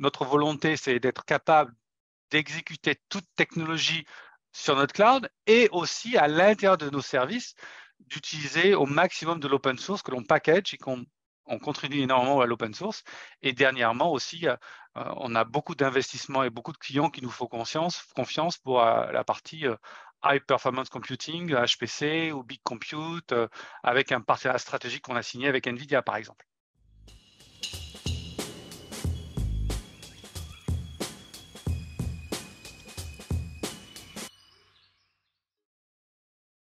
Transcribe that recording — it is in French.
notre volonté, c'est d'être capable d'exécuter toute technologie sur notre cloud et aussi à l'intérieur de nos services d'utiliser au maximum de l'open source que l'on package et qu'on contribue énormément à l'open source. Et dernièrement aussi, euh, euh, on a beaucoup d'investissements et beaucoup de clients qui nous font confiance, confiance pour euh, la partie euh, High Performance Computing, HPC ou Big Compute, avec un partenariat stratégique qu'on a signé avec NVIDIA, par exemple.